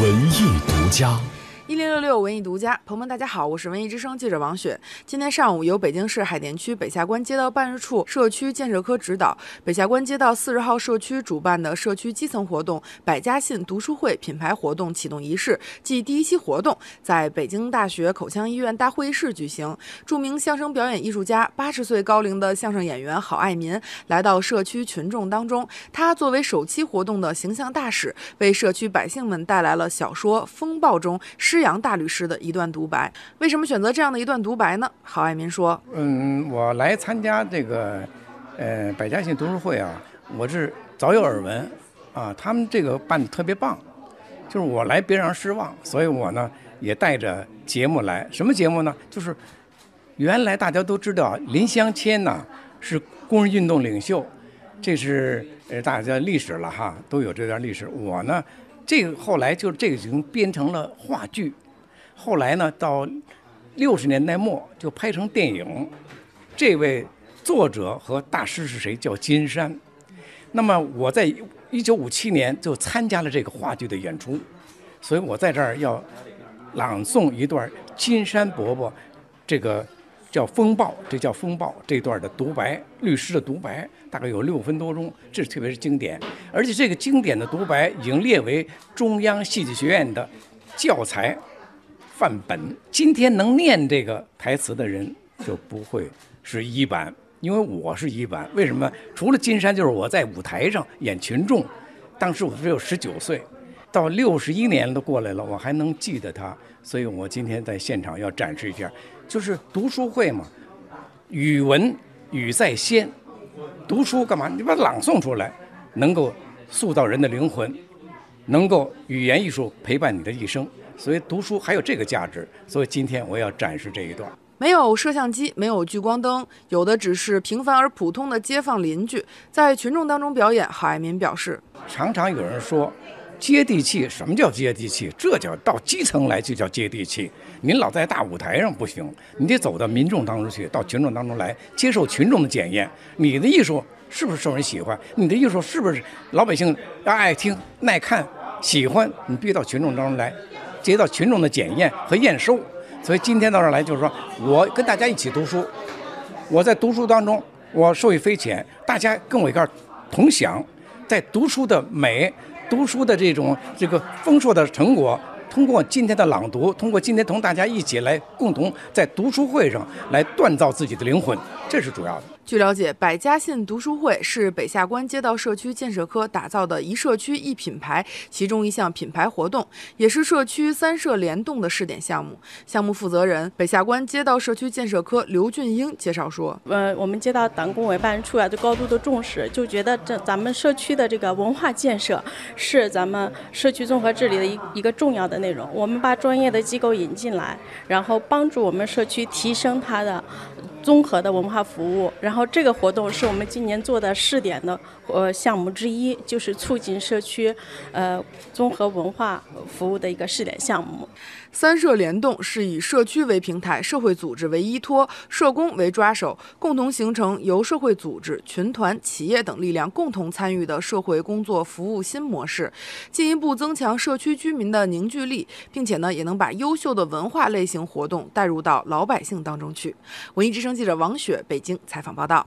文艺独家。一零六六文艺独家，朋友们，大家好，我是文艺之声记者王雪。今天上午，由北京市海淀区北下关街道办事处社区建设科指导，北下关街道四十号社区主办的社区基层活动“百家信读书会”品牌活动启动仪式暨第一期活动，在北京大学口腔医院大会议室举行。著名相声表演艺术家、八十岁高龄的相声演员郝爱民来到社区群众当中，他作为首期活动的形象大使，为社区百姓们带来了小说《风暴》中施洋大律师的一段独白。为什么选择这样的一段独白呢？郝爱民说嗯，我来参加这个呃百家姓读书会啊，我是早有耳闻啊，他们这个办的特别棒，就是我来别让人失望，所以我呢也带着节目来。什么节目呢？就是原来大家都知道林湘谦呐是工人运动领袖，这是呃大家历史了哈，都有这段历史。我呢，这个后来就这个已经编成了话剧，后来呢到六十年代末就拍成电影。这位作者和大师是谁？叫金山。那么我在一九五七年就参加了这个话剧的演出，所以我在这儿要朗诵一段金山伯伯这个叫《风暴》，这叫《风暴》这段的独白，律师的独白，大概有六分多钟，这特别是经典，而且这个经典的独白已经列为中央戏剧学院的教材范本。今天能念这个台词的人就不会是一版，因为我是一版。为什么？除了金山，就是我在舞台上演群众，当时我只有十九岁，到六十一年都过来了，我还能记得他，所以我今天在现场要展示一下，就是读书会嘛，语文语在先，读书干嘛？你把它朗诵出来，能够塑造人的灵魂，能够语言艺术陪伴你的一生，所以读书还有这个价值。所以今天我要展示这一段。没有摄像机，没有聚光灯，有的只是平凡而普通的街坊邻居，在群众当中表演。郝爱民表示，常常有人说，接地气，什么叫接地气？这叫到基层来就叫接地气。您老在大舞台上不行，你得走到民众当中去，到群众当中来，接受群众的检验。你的艺术是不是受人喜欢？你的艺术是不是老百姓爱听、耐看、喜欢？你必须到群众当中来，接到群众的检验和验收。所以今天到这儿来，就是说我跟大家一起读书，我在读书当中，我受益匪浅，大家跟我一块儿同享，在读书的美、读书的这种这个丰硕的成果，通过今天的朗读，通过今天同大家一起来共同在读书会上来锻造自己的灵魂，这是主要的。据了解，百家信读书会是北下关街道社区建设科打造的一社区一品牌其中一项品牌活动，也是社区三社联动的试点项目。项目负责人北下关街道社区建设科刘俊英介绍说呃，我们街道党工委办事处啊，就高度的重视，就觉得这咱们社区的这个文化建设是咱们社区综合治理的一一个重要的内容。我们把专业的机构引进来，然后帮助我们社区提升它的综合的文化服务。然后这个活动是我们今年做的试点的呃项目之一，就是促进社区呃综合文化服务的一个试点项目。三社联动是以社区为平台，社会组织为依托，社工为抓手，共同形成由社会组织、群团、企业等力量共同参与的社会工作服务新模式，进一步增强社区居民的凝聚力，并且呢，也能把优秀的文化类型活动带入到老百姓当中去。文艺之声记者王雪北京采访报道。